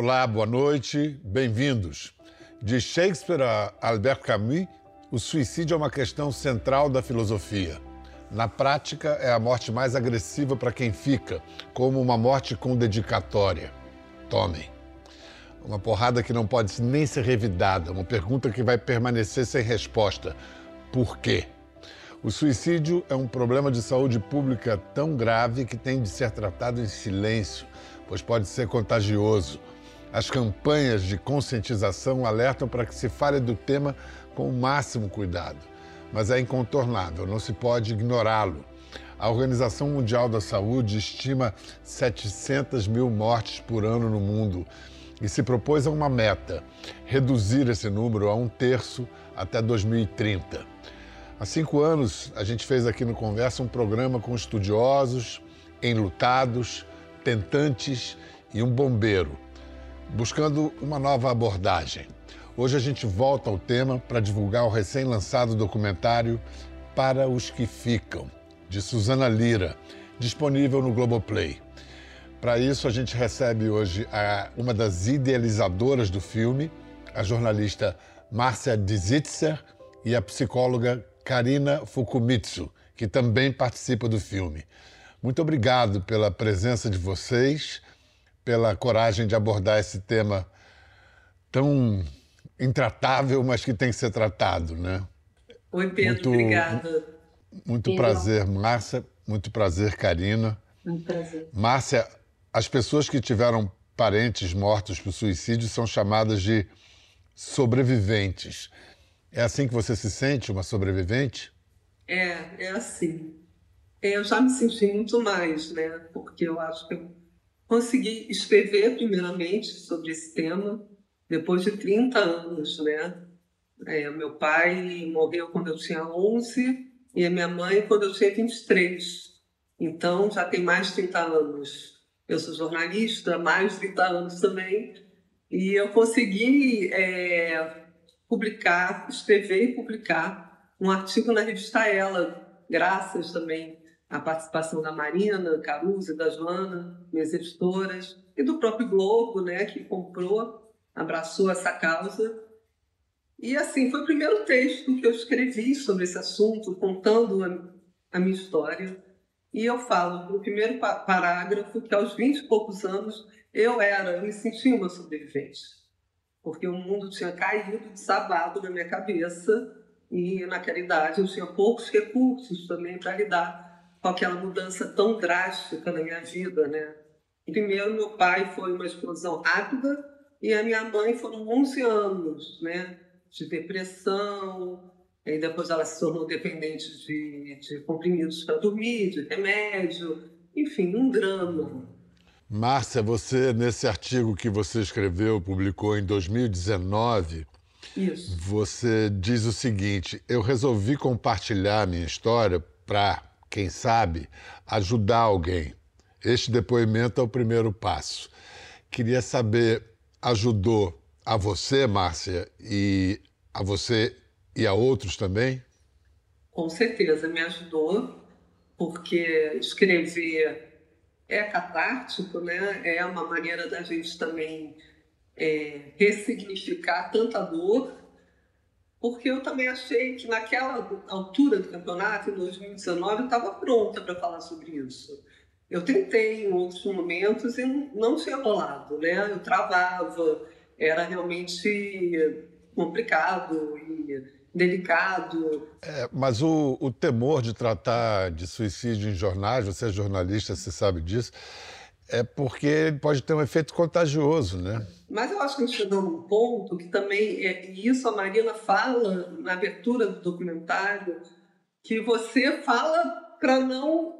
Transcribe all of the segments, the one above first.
Olá, boa noite, bem-vindos. De Shakespeare a Albert Camus, o suicídio é uma questão central da filosofia. Na prática, é a morte mais agressiva para quem fica, como uma morte com dedicatória. Tomem. Uma porrada que não pode nem ser revidada, uma pergunta que vai permanecer sem resposta. Por quê? O suicídio é um problema de saúde pública tão grave que tem de ser tratado em silêncio, pois pode ser contagioso. As campanhas de conscientização alertam para que se fale do tema com o máximo cuidado mas é incontornável, não se pode ignorá-lo. A Organização Mundial da Saúde estima 700 mil mortes por ano no mundo e se propôs a uma meta: reduzir esse número a um terço até 2030. Há cinco anos, a gente fez aqui no Conversa um programa com estudiosos, enlutados, tentantes e um bombeiro, buscando uma nova abordagem. Hoje a gente volta ao tema para divulgar o recém-lançado documentário Para os que Ficam, de Suzana Lira, disponível no Globoplay. Para isso, a gente recebe hoje a, uma das idealizadoras do filme, a jornalista Márcia Dzitzer e a psicóloga Karina Fukumitsu, que também participa do filme. Muito obrigado pela presença de vocês, pela coragem de abordar esse tema tão intratável, mas que tem que ser tratado, né? Oi, Pedro, muito, obrigada. Muito prazer, Márcia. Muito prazer, Karina. Muito prazer. Márcia, as pessoas que tiveram parentes mortos por suicídio são chamadas de sobreviventes. É assim que você se sente, uma sobrevivente? É, é assim. É, eu já me senti muito mais, né? Porque eu acho que eu consegui escrever primeiramente sobre esse tema depois de 30 anos, né? É, meu pai morreu quando eu tinha 11 e a minha mãe quando eu tinha 23. Então, já tem mais de 30 anos. Eu sou jornalista mais de 30 anos também. E eu consegui é, publicar, escrever e publicar um artigo na revista Ela, graças também à participação da Marina Caruso da Joana, minhas editoras, e do próprio Globo, né, que comprou abraçou essa causa. E assim, foi o primeiro texto que eu escrevi sobre esse assunto, contando a, a minha história. E eu falo no primeiro parágrafo que aos 20 e poucos anos eu era, eu me sentia uma sobrevivente. Porque o mundo tinha caído, desabado na minha cabeça e naquela idade eu tinha poucos recursos também para lidar com aquela mudança tão drástica na minha vida, né? Primeiro, meu pai foi uma explosão rápida, e a minha mãe foram 11 anos, né? De depressão, e depois ela se tornou dependente de, de comprimidos para dormir, de remédio, enfim, um drama. Márcia, você, nesse artigo que você escreveu, publicou em 2019, Isso. você diz o seguinte: eu resolvi compartilhar minha história para, quem sabe, ajudar alguém. Este depoimento é o primeiro passo. Queria saber ajudou a você, Márcia, e a você e a outros também? Com certeza me ajudou, porque escrever é catártico, né? É uma maneira da gente também é, ressignificar tanta dor, porque eu também achei que naquela altura do campeonato, em 2019, eu estava pronta para falar sobre isso. Eu tentei em outros momentos e não tinha rolado, né? Eu travava, era realmente complicado e delicado. É, mas o, o, temor de tratar de suicídio em jornais, você é jornalista, você sabe disso, é porque ele pode ter um efeito contagioso, né? Mas eu acho que a gente chegou num ponto que também, é, e isso a Marina fala na abertura do documentário, que você fala para não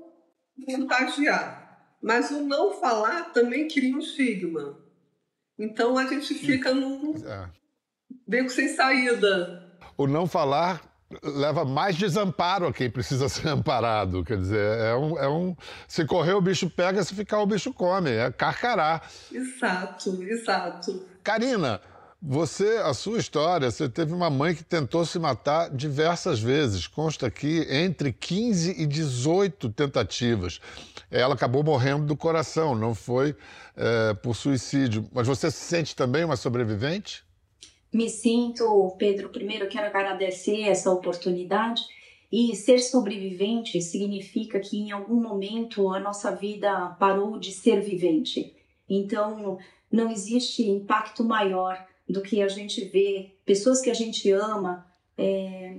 contagiar. Mas o não falar também cria um estigma. Então a gente fica num é. beco sem saída. O não falar leva mais desamparo a quem precisa ser amparado. Quer dizer, é um, é um. Se correr, o bicho pega, se ficar, o bicho come. É carcará. Exato, exato. Karina, Você, a sua história, você teve uma mãe que tentou se matar diversas vezes. Consta aqui entre 15 e 18 tentativas. Ela acabou morrendo do coração, não foi é, por suicídio. Mas você se sente também uma sobrevivente? Me sinto, Pedro. Primeiro, quero agradecer essa oportunidade. E ser sobrevivente significa que em algum momento a nossa vida parou de ser vivente. Então, não existe impacto maior do que a gente vê pessoas que a gente ama é,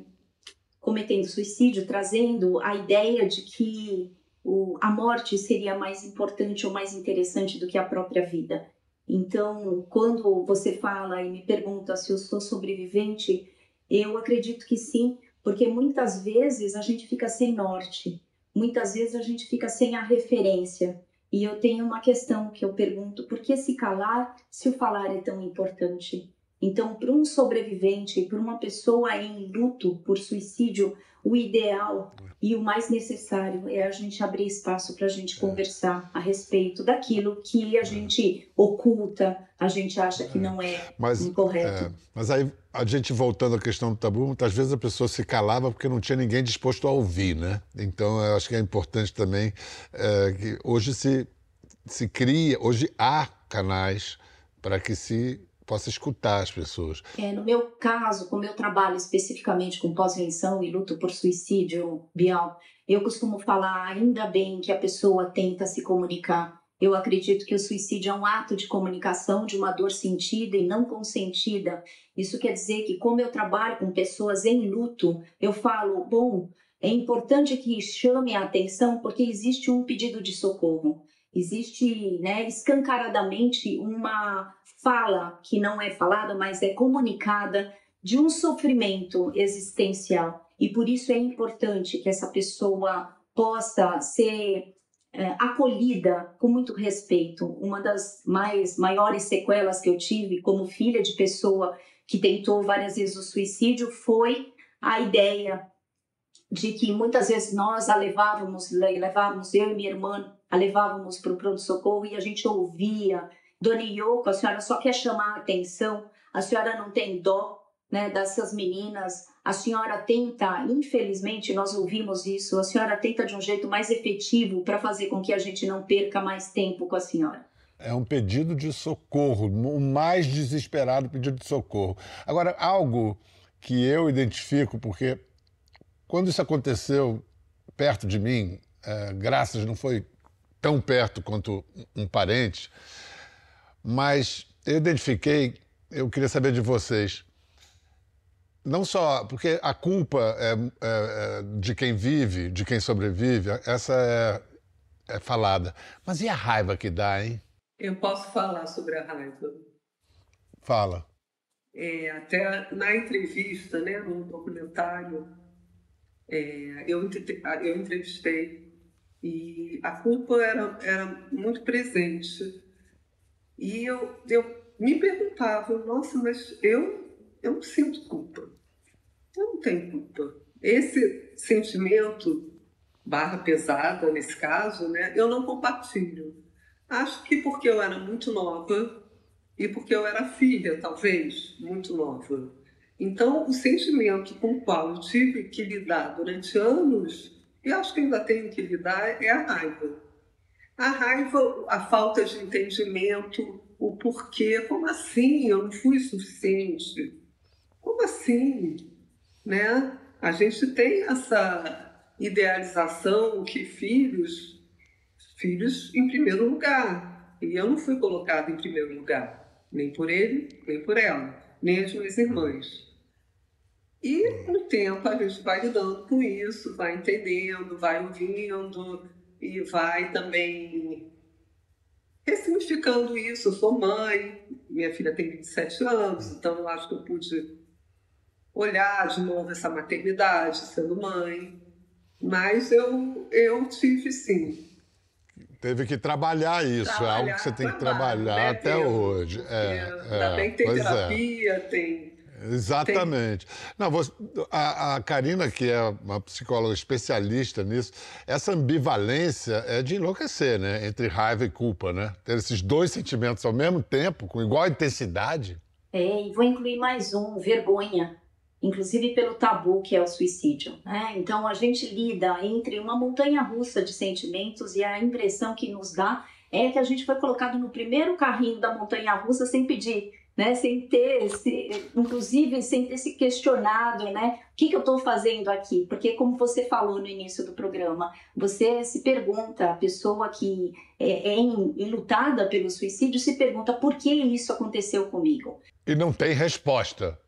cometendo suicídio, trazendo a ideia de que o, a morte seria mais importante ou mais interessante do que a própria vida. Então, quando você fala e me pergunta se eu sou sobrevivente, eu acredito que sim, porque muitas vezes a gente fica sem norte, muitas vezes a gente fica sem a referência. E eu tenho uma questão que eu pergunto: por que se calar se o falar é tão importante? Então, para um sobrevivente, para uma pessoa em luto por suicídio, o ideal e o mais necessário é a gente abrir espaço para a gente é. conversar a respeito daquilo que a é. gente oculta, a gente acha que é. não é mas, incorreto. É, mas aí, a gente voltando à questão do tabu, muitas vezes a pessoa se calava porque não tinha ninguém disposto a ouvir, né? Então, eu acho que é importante também é, que hoje se, se cria, hoje há canais para que se possa escutar as pessoas. É, no meu caso, como eu trabalho especificamente com pós-venção e luto por suicídio, Bial, eu costumo falar ainda bem que a pessoa tenta se comunicar. Eu acredito que o suicídio é um ato de comunicação de uma dor sentida e não consentida. Isso quer dizer que, como eu trabalho com pessoas em luto, eu falo, bom, é importante que chame a atenção porque existe um pedido de socorro. Existe, né, escancaradamente uma fala que não é falada, mas é comunicada de um sofrimento existencial. E por isso é importante que essa pessoa possa ser é, acolhida com muito respeito. Uma das mais maiores sequelas que eu tive como filha de pessoa que tentou várias vezes o suicídio foi a ideia de que muitas vezes nós a levávamos, levávamos eu e minha irmã, a levávamos para o pronto-socorro e a gente ouvia Dona Yoko, a senhora só quer chamar a atenção, a senhora não tem dó né, dessas meninas, a senhora tenta, infelizmente nós ouvimos isso, a senhora tenta de um jeito mais efetivo para fazer com que a gente não perca mais tempo com a senhora. É um pedido de socorro, o mais desesperado pedido de socorro. Agora, algo que eu identifico, porque quando isso aconteceu perto de mim, é, graças não foi tão perto quanto um parente, mas eu identifiquei, eu queria saber de vocês. Não só porque a culpa é, é, é de quem vive, de quem sobrevive, essa é, é falada. Mas e a raiva que dá, hein? Eu posso falar sobre a raiva. Fala. É, até na entrevista, né, no documentário, é, eu, eu entrevistei e a culpa era, era muito presente. E eu, eu me perguntava, nossa, mas eu, eu não sinto culpa. Eu não tenho culpa. Esse sentimento, barra pesada nesse caso, né, eu não compartilho. Acho que porque eu era muito nova e porque eu era filha, talvez, muito nova. Então, o sentimento com o qual eu tive que lidar durante anos, e acho que ainda tenho que lidar, é a raiva a raiva, a falta de entendimento, o porquê, como assim eu não fui suficiente? Como assim? Né? A gente tem essa idealização que filhos, filhos em primeiro lugar. E eu não fui colocada em primeiro lugar, nem por ele, nem por ela, nem as minhas irmãs. E no tempo a gente vai lidando com isso, vai entendendo, vai ouvindo, e vai também ressignificando isso. Eu sou mãe, minha filha tem 27 anos, então eu acho que eu pude olhar de novo essa maternidade, sendo mãe. Mas eu, eu tive sim. Teve que trabalhar isso, trabalhar, é algo que você tem que trabalhar né? até hoje. É, é, ainda bem que tem é. terapia, é. tem Exatamente. Não, você, a, a Karina, que é uma psicóloga especialista nisso, essa ambivalência é de enlouquecer, né? Entre raiva e culpa, né? Ter esses dois sentimentos ao mesmo tempo, com igual intensidade. É, e vou incluir mais um, vergonha, inclusive pelo tabu que é o suicídio. Né? Então a gente lida entre uma montanha russa de sentimentos e a impressão que nos dá é que a gente foi colocado no primeiro carrinho da montanha russa sem pedir né? Sem ter, esse, inclusive, sem ter se questionado, né? O que, que eu estou fazendo aqui? Porque, como você falou no início do programa, você se pergunta, a pessoa que é, é enlutada pelo suicídio se pergunta por que isso aconteceu comigo. E não tem resposta.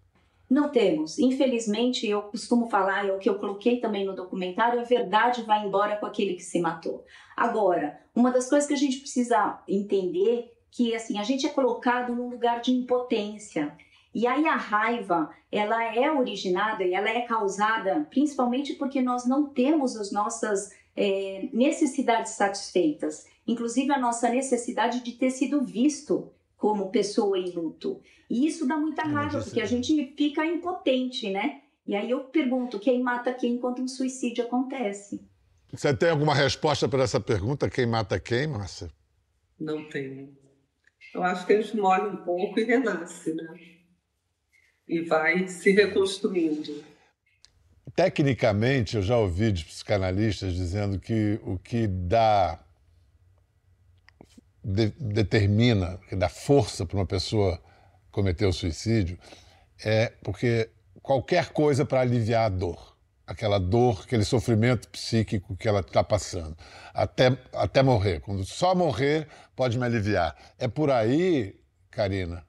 Não temos. Infelizmente, eu costumo falar, é o que eu coloquei também no documentário, a verdade vai embora com aquele que se matou. Agora, uma das coisas que a gente precisa entender que assim a gente é colocado num lugar de impotência. E aí a raiva, ela é originada e ela é causada principalmente porque nós não temos as nossas é, necessidades satisfeitas, inclusive a nossa necessidade de ter sido visto como pessoa em luto. E isso dá muita raiva, porque a gente fica impotente, né? E aí eu pergunto, quem mata quem quando um suicídio acontece? Você tem alguma resposta para essa pergunta? Quem mata quem, Márcia? Não tenho. Eu acho que eles morrem um pouco e renascem, né? E vai se reconstruindo. Tecnicamente, eu já ouvi de psicanalistas dizendo que o que dá de, determina, que dá força para uma pessoa cometer o suicídio é porque qualquer coisa para aliviar a dor aquela dor, aquele sofrimento psíquico que ela está passando, até, até morrer. Quando só morrer pode me aliviar. É por aí, Karina?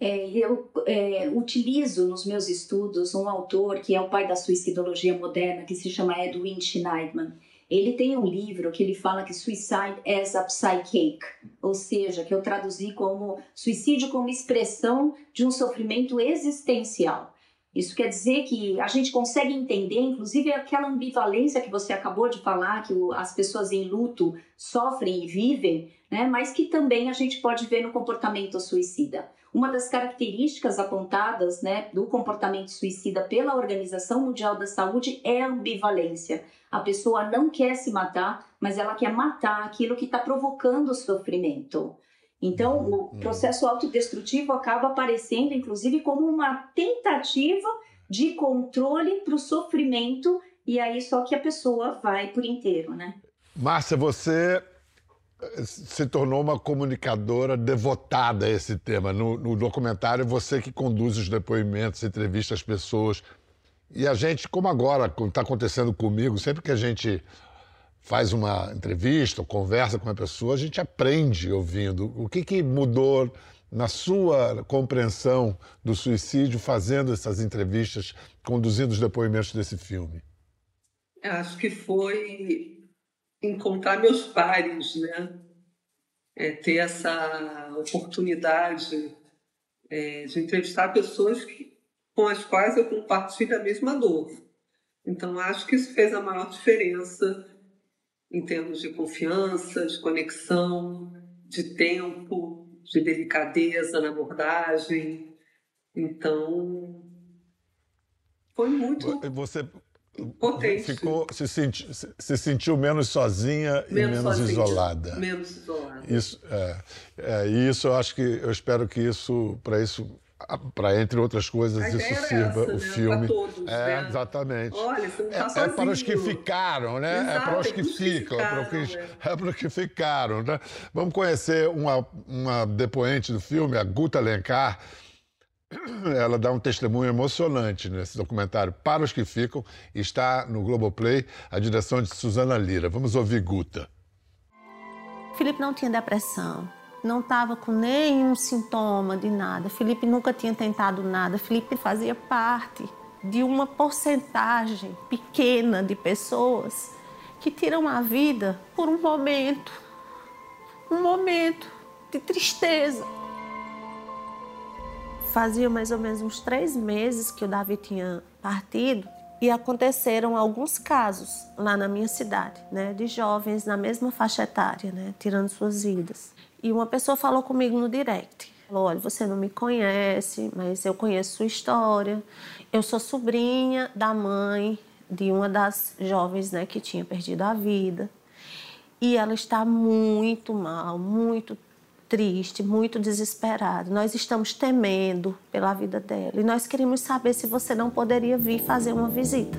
É, eu é, utilizo nos meus estudos um autor que é o pai da suicidologia moderna, que se chama Edwin Schneidman. Ele tem um livro que ele fala que suicide as a psychic, ou seja, que eu traduzi como suicídio como expressão de um sofrimento existencial. Isso quer dizer que a gente consegue entender, inclusive, aquela ambivalência que você acabou de falar, que as pessoas em luto sofrem e vivem, né? mas que também a gente pode ver no comportamento suicida. Uma das características apontadas né, do comportamento suicida pela Organização Mundial da Saúde é a ambivalência. A pessoa não quer se matar, mas ela quer matar aquilo que está provocando o sofrimento. Então, o uhum. processo autodestrutivo acaba aparecendo, inclusive, como uma tentativa de controle para o sofrimento, e aí só que a pessoa vai por inteiro, né? Márcia, você eh, se tornou uma comunicadora devotada a esse tema. No, no documentário, você que conduz os depoimentos, entrevista as pessoas. E a gente, como agora está acontecendo comigo, sempre que a gente faz uma entrevista conversa com uma pessoa, a gente aprende ouvindo. O que, que mudou na sua compreensão do suicídio fazendo essas entrevistas, conduzindo os depoimentos desse filme? Acho que foi encontrar meus pares, né? É, ter essa oportunidade é, de entrevistar pessoas que, com as quais eu compartilho a mesma dor. Então, acho que isso fez a maior diferença em termos de confiança, de conexão, de tempo, de delicadeza na abordagem. Então, foi muito Você potente. Ficou, se, senti, se sentiu menos sozinha menos e menos sozinha, isolada. Menos isolada. Isso, é, é, isso eu acho que eu espero que isso para isso para entre outras coisas isso sirva essa, o né? filme. todos, é né? exatamente. Olha, você não tá é, sozinho. é para os que ficaram né? Exato, é para os é que ficam é para os que, é para os que ficaram né? Vamos conhecer uma uma depoente do filme a Guta Lencar ela dá um testemunho emocionante nesse documentário para os que ficam está no Globoplay a direção de Suzana Lira. Vamos ouvir Guta. Felipe não tinha depressão não estava com nenhum sintoma de nada. Felipe nunca tinha tentado nada. Felipe fazia parte de uma porcentagem pequena de pessoas que tiram a vida por um momento, um momento de tristeza. Fazia mais ou menos uns três meses que o Davi tinha partido e aconteceram alguns casos lá na minha cidade, né, de jovens na mesma faixa etária, né, tirando suas vidas. E uma pessoa falou comigo no direct. Falou: olha, você não me conhece, mas eu conheço sua história. Eu sou sobrinha da mãe de uma das jovens né, que tinha perdido a vida. E ela está muito mal, muito triste, muito desesperado. Nós estamos temendo pela vida dela e nós queríamos saber se você não poderia vir fazer uma visita.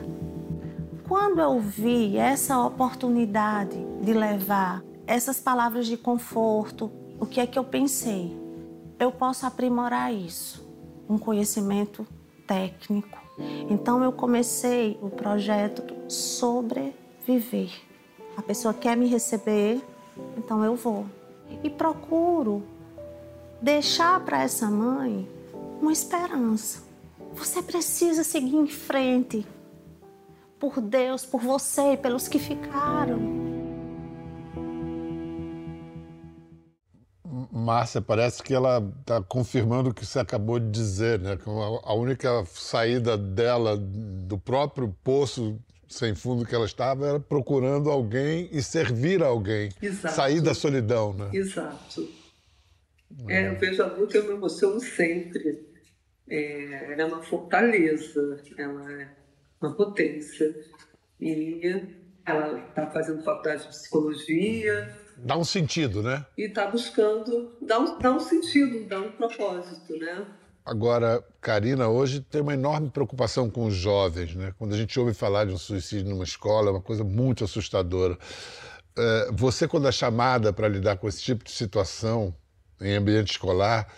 Quando eu vi essa oportunidade de levar essas palavras de conforto, o que é que eu pensei? Eu posso aprimorar isso, um conhecimento técnico. Então eu comecei o projeto Sobreviver. A pessoa quer me receber, então eu vou. E procuro deixar para essa mãe uma esperança. Você precisa seguir em frente. Por Deus, por você e pelos que ficaram. Márcia, parece que ela está confirmando o que você acabou de dizer, né? Que a única saída dela do próprio poço sem fundo que ela estava era procurando alguém e servir a alguém. Exato. Sair da solidão, né? Exato. É, eu vejo a luta, eu me emociono sempre. É, ela é uma fortaleza, ela é uma potência. E ela está fazendo faculdade de psicologia, Dá um sentido, né? E está buscando dar um, dar um sentido, dar um propósito, né? Agora, Karina, hoje tem uma enorme preocupação com os jovens, né? Quando a gente ouve falar de um suicídio numa escola, é uma coisa muito assustadora. É, você, quando é chamada para lidar com esse tipo de situação em ambiente escolar,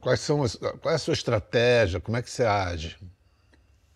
quais são as, qual é a sua estratégia? Como é que você age?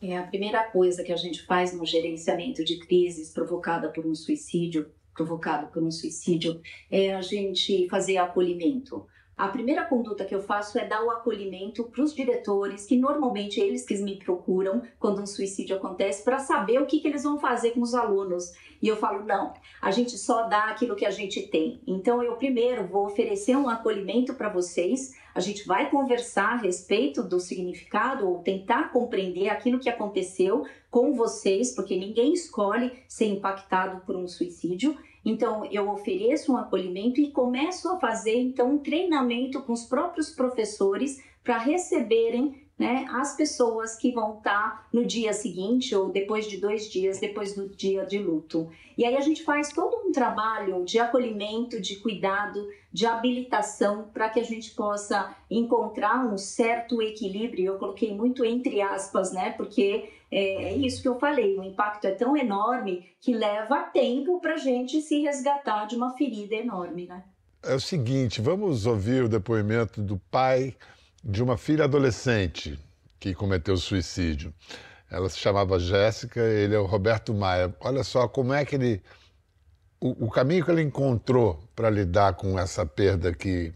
É a primeira coisa que a gente faz no gerenciamento de crises provocada por um suicídio provocado por um suicídio é a gente fazer acolhimento. A primeira conduta que eu faço é dar o acolhimento para os diretores, que normalmente eles que me procuram quando um suicídio acontece, para saber o que, que eles vão fazer com os alunos. E eu falo, não, a gente só dá aquilo que a gente tem. Então eu primeiro vou oferecer um acolhimento para vocês, a gente vai conversar a respeito do significado ou tentar compreender aquilo que aconteceu com vocês, porque ninguém escolhe ser impactado por um suicídio. Então, eu ofereço um acolhimento e começo a fazer então um treinamento com os próprios professores para receberem né, as pessoas que vão estar tá no dia seguinte ou depois de dois dias, depois do dia de luto. E aí a gente faz todo um trabalho de acolhimento, de cuidado, de habilitação para que a gente possa encontrar um certo equilíbrio. Eu coloquei muito entre aspas, né, porque é, é isso que eu falei, o impacto é tão enorme que leva tempo para a gente se resgatar de uma ferida enorme, né? É o seguinte, vamos ouvir o depoimento do pai de uma filha adolescente que cometeu suicídio. Ela se chamava Jéssica, ele é o Roberto Maia. Olha só como é que ele. O, o caminho que ele encontrou para lidar com essa perda que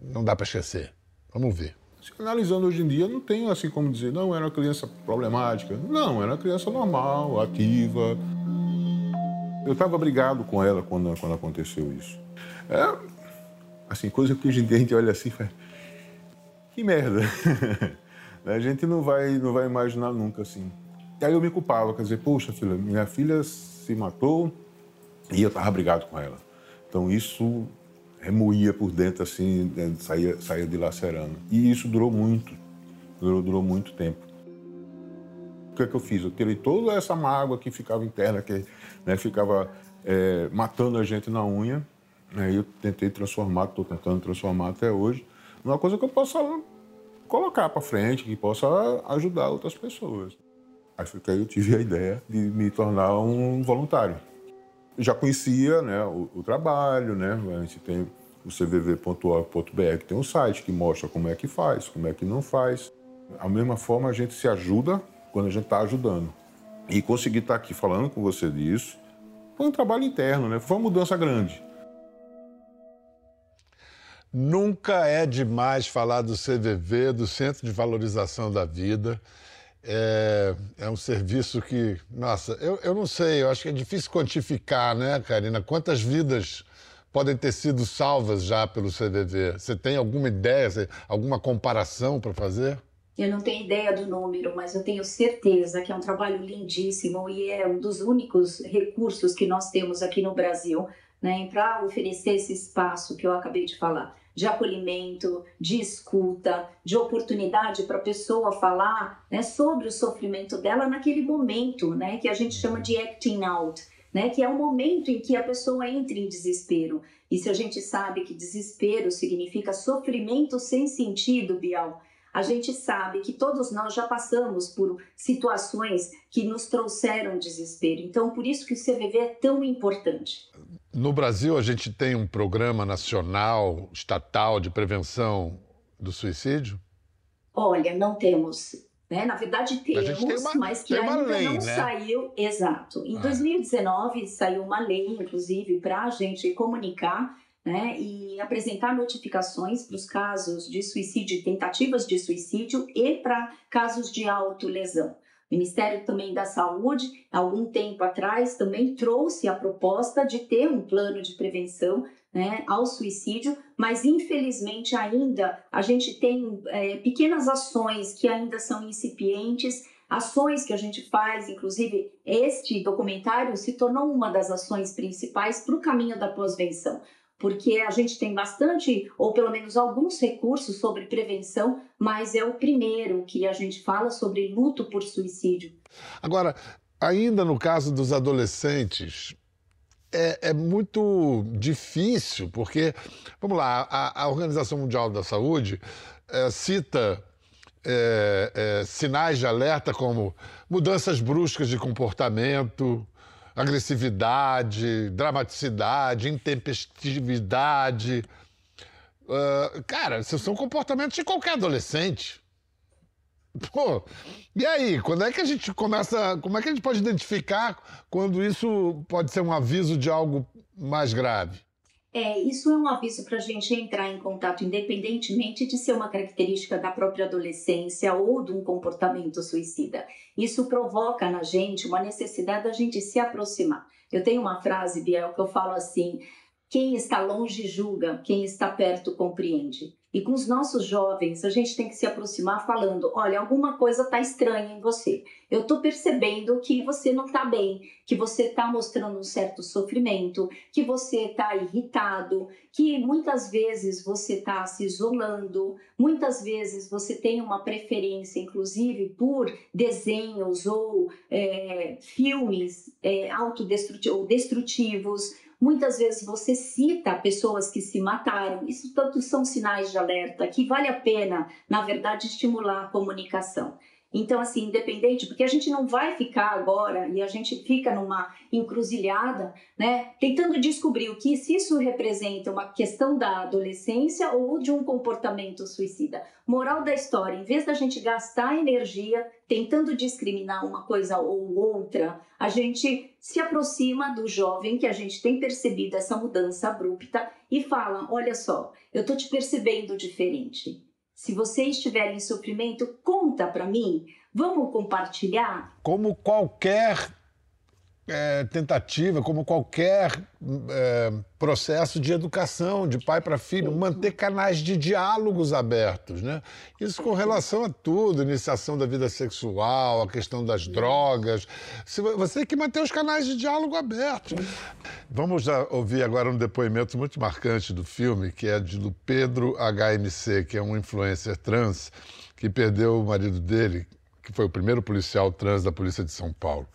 não dá para esquecer. Vamos ver. Analisando hoje em dia, não tenho assim como dizer, não, era uma criança problemática. Não, era uma criança normal, ativa. Eu estava brigado com ela quando, quando aconteceu isso. É, assim, coisa que hoje em dia a gente olha assim e faz, que merda. a gente não vai, não vai imaginar nunca assim. E aí eu me culpava, quer dizer, poxa, filha, minha filha se matou e eu estava brigado com ela. Então isso remoía por dentro assim, né, saía, saía dilacerando. E isso durou muito, durou, durou muito tempo. O que é que eu fiz? Eu tirei toda essa mágoa que ficava interna, que né, ficava é, matando a gente na unha. Aí eu tentei transformar, estou tentando transformar até hoje, numa coisa que eu possa colocar para frente, que possa ajudar outras pessoas. Aí foi que eu tive a ideia de me tornar um voluntário. Já conhecia né, o, o trabalho, né? a gente tem o cvv.org.br, que tem um site que mostra como é que faz, como é que não faz. Da mesma forma, a gente se ajuda quando a gente está ajudando. E conseguir estar tá aqui falando com você disso foi um trabalho interno, né? foi uma mudança grande. Nunca é demais falar do CVV, do Centro de Valorização da Vida. É, é um serviço que, nossa, eu, eu não sei, eu acho que é difícil quantificar, né, Karina? Quantas vidas podem ter sido salvas já pelo CVV? Você tem alguma ideia, alguma comparação para fazer? Eu não tenho ideia do número, mas eu tenho certeza que é um trabalho lindíssimo e é um dos únicos recursos que nós temos aqui no Brasil né, para oferecer esse espaço que eu acabei de falar de acolhimento, de escuta, de oportunidade para a pessoa falar né, sobre o sofrimento dela naquele momento, né, que a gente chama de acting out. né? Que é o momento em que a pessoa entra em desespero. E se a gente sabe que desespero significa sofrimento sem sentido, Bial, a gente sabe que todos nós já passamos por situações que nos trouxeram desespero. Então, por isso que o CVV é tão importante. No Brasil, a gente tem um programa nacional, estatal de prevenção do suicídio? Olha, não temos. Né? Na verdade, temos, uma, mas que ainda lei, não né? saiu. Exato. Em ah. 2019, saiu uma lei, inclusive, para a gente comunicar né, e apresentar notificações para os casos de suicídio, tentativas de suicídio e para casos de autolesão. Ministério também da Saúde, algum tempo atrás, também trouxe a proposta de ter um plano de prevenção né, ao suicídio, mas infelizmente ainda a gente tem é, pequenas ações que ainda são incipientes, ações que a gente faz, inclusive este documentário se tornou uma das ações principais para o caminho da pós-venção porque a gente tem bastante, ou pelo menos alguns recursos sobre prevenção, mas é o primeiro que a gente fala sobre luto por suicídio. Agora, ainda no caso dos adolescentes, é, é muito difícil, porque, vamos lá, a, a Organização Mundial da Saúde é, cita é, sinais de alerta como mudanças bruscas de comportamento, agressividade, dramaticidade, intempestividade. Uh, cara, são comportamentos de qualquer adolescente. Pô, e aí, quando é que a gente começa. Como é que a gente pode identificar quando isso pode ser um aviso de algo mais grave? É, isso é um aviso para a gente entrar em contato, independentemente de ser uma característica da própria adolescência ou de um comportamento suicida. Isso provoca na gente uma necessidade da gente se aproximar. Eu tenho uma frase, Biel, que eu falo assim: quem está longe julga, quem está perto compreende. E com os nossos jovens, a gente tem que se aproximar falando: olha, alguma coisa está estranha em você. Eu estou percebendo que você não está bem, que você está mostrando um certo sofrimento, que você está irritado, que muitas vezes você está se isolando, muitas vezes você tem uma preferência, inclusive, por desenhos ou é, filmes é, autodestrutivos ou destrutivos Muitas vezes você cita pessoas que se mataram. Isso todos são sinais de alerta que vale a pena, na verdade, estimular a comunicação. Então, assim, independente, porque a gente não vai ficar agora e a gente fica numa encruzilhada, né, tentando descobrir o que se isso representa uma questão da adolescência ou de um comportamento suicida. Moral da história, em vez da gente gastar energia tentando discriminar uma coisa ou outra, a gente se aproxima do jovem que a gente tem percebido essa mudança abrupta e fala: "Olha só, eu tô te percebendo diferente. Se você estiver em sofrimento, conta para mim. Vamos compartilhar? Como qualquer é, tentativa, como qualquer é, processo de educação de pai para filho, manter canais de diálogos abertos, né? Isso com relação a tudo, iniciação da vida sexual, a questão das drogas. Você tem que manter os canais de diálogo abertos. Vamos ouvir agora um depoimento muito marcante do filme, que é de do Pedro HMC, que é um influencer trans que perdeu o marido dele, que foi o primeiro policial trans da Polícia de São Paulo.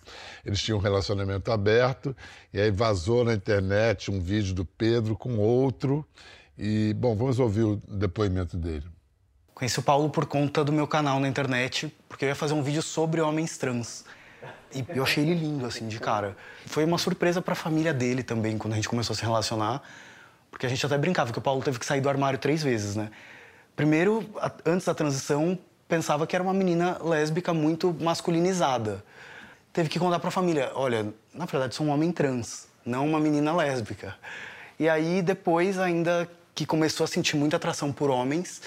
Eles tinham um relacionamento aberto e aí vazou na internet um vídeo do Pedro com outro. E, bom, vamos ouvir o depoimento dele. Conheci o Paulo por conta do meu canal na internet, porque eu ia fazer um vídeo sobre homens trans. E eu achei ele lindo, assim, de cara. Foi uma surpresa para a família dele também, quando a gente começou a se relacionar, porque a gente até brincava que o Paulo teve que sair do armário três vezes, né? Primeiro, antes da transição, pensava que era uma menina lésbica muito masculinizada. Teve que contar para a família: olha, na verdade sou um homem trans, não uma menina lésbica. E aí depois, ainda que começou a sentir muita atração por homens,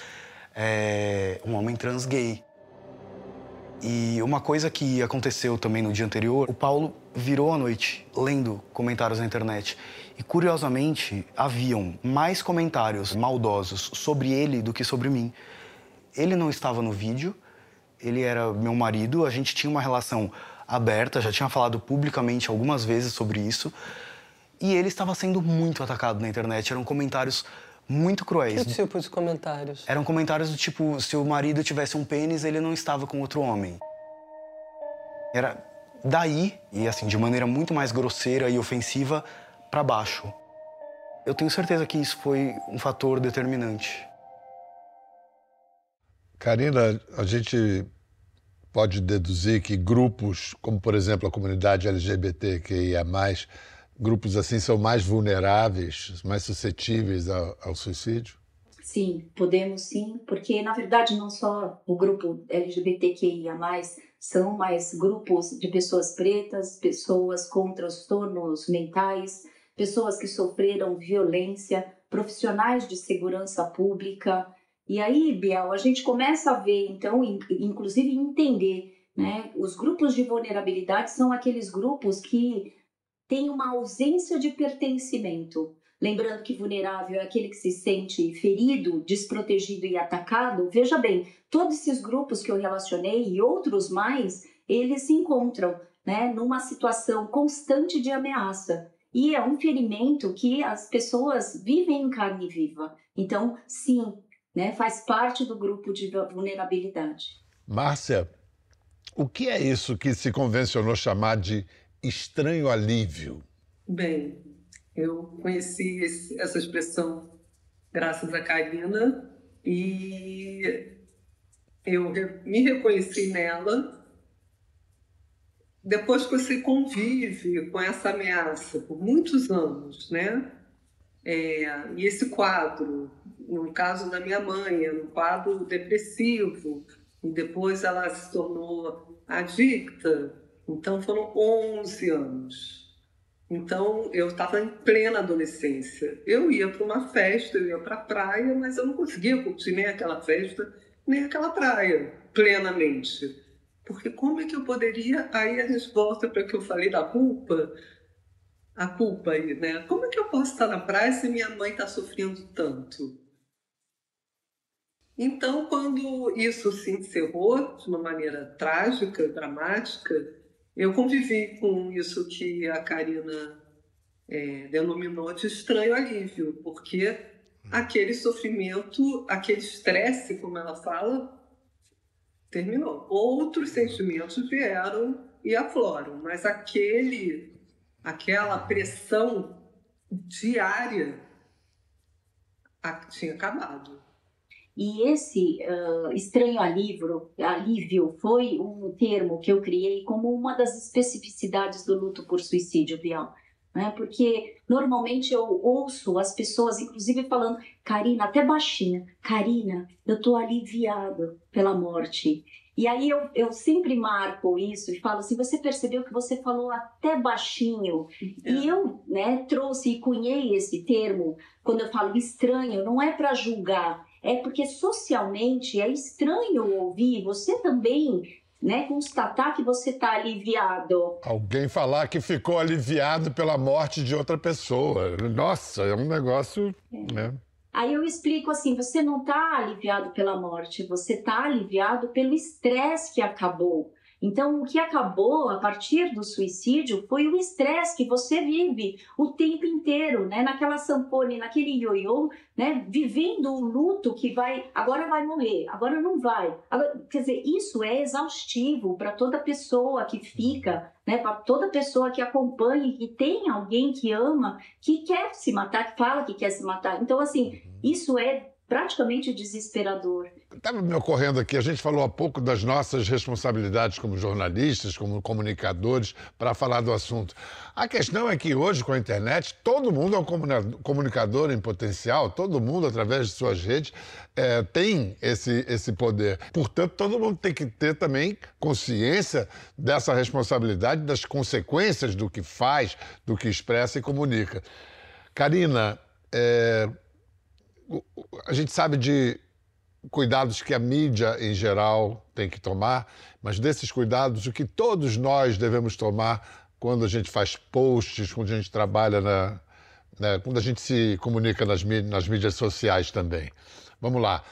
é, um homem trans gay. E uma coisa que aconteceu também no dia anterior, o Paulo virou a noite lendo comentários na internet. E curiosamente, haviam mais comentários maldosos sobre ele do que sobre mim. Ele não estava no vídeo, ele era meu marido, a gente tinha uma relação aberta, já tinha falado publicamente algumas vezes sobre isso. E ele estava sendo muito atacado na internet. Eram comentários muito cruéis. Que tipo de comentários? Eram comentários do tipo: se o marido tivesse um pênis, ele não estava com outro homem. Era daí, e assim, de maneira muito mais grosseira e ofensiva, para baixo. Eu tenho certeza que isso foi um fator determinante. Karina, a gente pode deduzir que grupos, como por exemplo a comunidade LGBTQIA, grupos assim são mais vulneráveis, mais suscetíveis ao, ao suicídio? Sim, podemos sim, porque na verdade não só o grupo LGBTQIA, são mais grupos de pessoas pretas, pessoas com transtornos mentais, pessoas que sofreram violência, profissionais de segurança pública. E aí, Biel, a gente começa a ver, então, inclusive entender, né? Os grupos de vulnerabilidade são aqueles grupos que têm uma ausência de pertencimento. Lembrando que vulnerável é aquele que se sente ferido, desprotegido e atacado. Veja bem, todos esses grupos que eu relacionei e outros mais, eles se encontram né, numa situação constante de ameaça. E é um ferimento que as pessoas vivem em carne viva. Então, sim, né, faz parte do grupo de vulnerabilidade. Márcia, o que é isso que se convencionou chamar de estranho alívio? Bem, eu conheci esse, essa expressão graças a Karina e eu me reconheci nela. Depois que você convive com essa ameaça por muitos anos, né? É, e esse quadro, no caso da minha mãe, era um quadro depressivo, e depois ela se tornou adicta, então foram 11 anos. Então, eu estava em plena adolescência. Eu ia para uma festa, eu ia para a praia, mas eu não conseguia curtir nem aquela festa, nem aquela praia plenamente. Porque como é que eu poderia. Aí a volta para o que eu falei da culpa. A culpa aí, né? Como é que eu posso estar na praia se minha mãe está sofrendo tanto? Então, quando isso se encerrou de uma maneira trágica, dramática, eu convivi com isso que a Karina é, denominou de estranho alívio, porque aquele sofrimento, aquele estresse, como ela fala, terminou. Outros sentimentos vieram e afloram, mas aquele, aquela pressão diária tinha acabado. E esse uh, estranho alívio, alívio foi um termo que eu criei como uma das especificidades do luto por suicídio, Bial. Né? Porque normalmente eu ouço as pessoas, inclusive, falando, Karina, até baixinha, Karina, eu estou aliviado pela morte. E aí eu, eu sempre marco isso e falo assim: você percebeu que você falou até baixinho? É. E eu né, trouxe e cunhei esse termo, quando eu falo estranho, não é para julgar, é porque socialmente é estranho ouvir você também né, constatar que você está aliviado. Alguém falar que ficou aliviado pela morte de outra pessoa. Nossa, é um negócio. É. Né? Aí eu explico assim: você não está aliviado pela morte, você está aliviado pelo estresse que acabou. Então, o que acabou a partir do suicídio foi o estresse que você vive o tempo inteiro, né? Naquela sampone, naquele ioiô, né? Vivendo o luto que vai, agora vai morrer, agora não vai. Agora, quer dizer, isso é exaustivo para toda pessoa que fica, né? Para toda pessoa que acompanha, que tem alguém que ama, que quer se matar, que fala que quer se matar. Então, assim, isso é praticamente desesperador. Estava me ocorrendo aqui, a gente falou há pouco das nossas responsabilidades como jornalistas, como comunicadores, para falar do assunto. A questão é que hoje, com a internet, todo mundo é um comunicador em potencial, todo mundo, através de suas redes, é, tem esse, esse poder. Portanto, todo mundo tem que ter também consciência dessa responsabilidade, das consequências do que faz, do que expressa e comunica. Karina, é, a gente sabe de cuidados que a mídia em geral tem que tomar, mas desses cuidados, o que todos nós devemos tomar quando a gente faz posts, quando a gente trabalha na. Né, quando a gente se comunica nas, nas mídias sociais também. Vamos lá.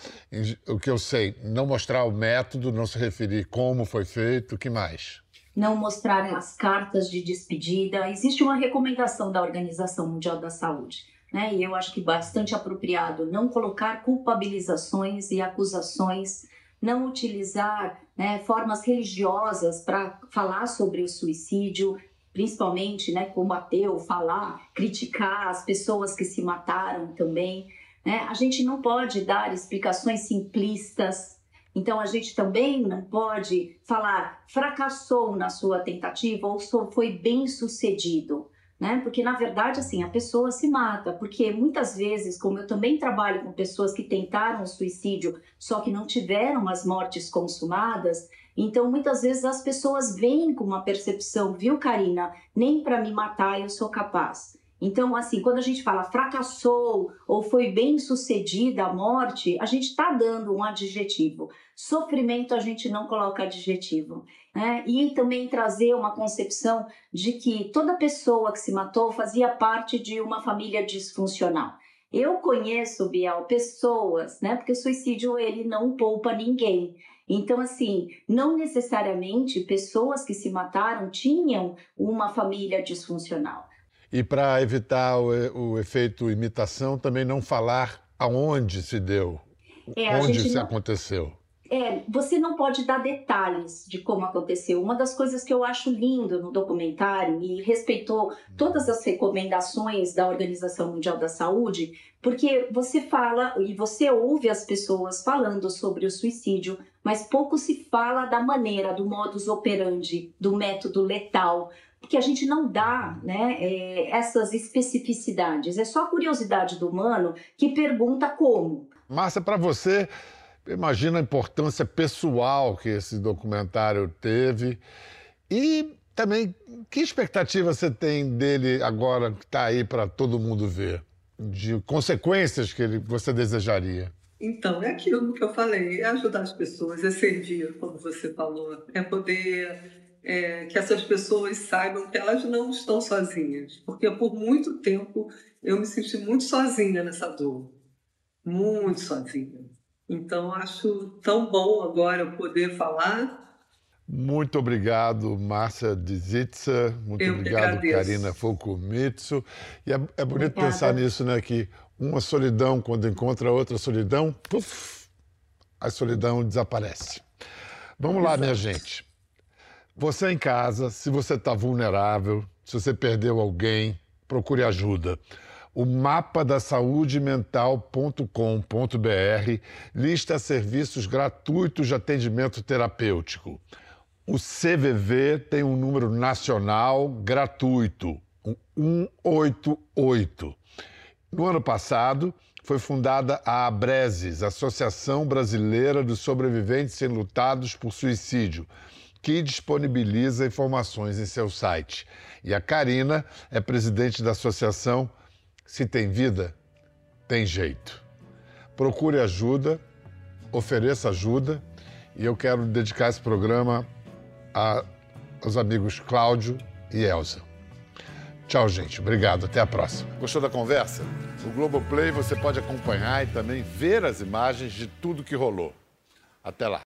O que eu sei, não mostrar o método, não se referir como foi feito, o que mais? Não mostrar as cartas de despedida. Existe uma recomendação da Organização Mundial da Saúde né? E eu acho que bastante apropriado não colocar culpabilizações e acusações, não utilizar né, formas religiosas para falar sobre o suicídio, principalmente, né, como ateu, falar, criticar as pessoas que se mataram também. Né? A gente não pode dar explicações simplistas. Então, a gente também não pode falar fracassou na sua tentativa ou foi bem sucedido né? Porque na verdade assim, a pessoa se mata, porque muitas vezes, como eu também trabalho com pessoas que tentaram o suicídio, só que não tiveram as mortes consumadas, então muitas vezes as pessoas vêm com uma percepção, viu, Karina, nem para me matar eu sou capaz. Então, assim, quando a gente fala fracassou ou foi bem sucedida a morte, a gente está dando um adjetivo. Sofrimento a gente não coloca adjetivo. Né? E também trazer uma concepção de que toda pessoa que se matou fazia parte de uma família disfuncional. Eu conheço, Biel, pessoas, né? Porque o suicídio ele não poupa ninguém. Então, assim, não necessariamente pessoas que se mataram tinham uma família disfuncional. E para evitar o, o, efeito imitação, também não falar aonde se deu, é, onde se não... aconteceu. É, você não pode dar detalhes de como aconteceu. Uma das coisas que eu acho lindo no documentário e respeitou todas as recomendações da Organização Mundial da Saúde, porque você fala e você ouve as pessoas falando sobre o suicídio, mas pouco se fala da maneira, do modus operandi, do método letal, porque a gente não dá né, é, essas especificidades. É só a curiosidade do humano que pergunta como. Márcia, para você, imagina a importância pessoal que esse documentário teve e também que expectativa você tem dele agora que está aí para todo mundo ver? De consequências que ele, você desejaria? Então, é aquilo que eu falei, é ajudar as pessoas, é servir, como você falou, é poder é, que essas pessoas saibam que elas não estão sozinhas, porque por muito tempo eu me senti muito sozinha nessa dor, muito sozinha. Então acho tão bom agora poder falar. Muito obrigado, Márcia Dzitsa. Muito eu obrigado, Karina Fukumitsu. E é, é bonito Obrigada. pensar nisso, né? Que uma solidão, quando encontra outra solidão, puff, a solidão desaparece. Vamos Exato. lá, minha gente. Você em casa, se você está vulnerável, se você perdeu alguém, procure ajuda. O mapa da saúde mental.com.br lista serviços gratuitos de atendimento terapêutico. O CVV tem um número nacional gratuito, o 188. No ano passado, foi fundada a ABRESES, Associação Brasileira dos Sobreviventes Enlutados por Suicídio que disponibiliza informações em seu site. E a Karina é presidente da associação Se Tem Vida, Tem Jeito. Procure ajuda, ofereça ajuda e eu quero dedicar esse programa a, aos amigos Cláudio e Elza. Tchau, gente. Obrigado. Até a próxima. Gostou da conversa? No Globoplay você pode acompanhar e também ver as imagens de tudo que rolou. Até lá.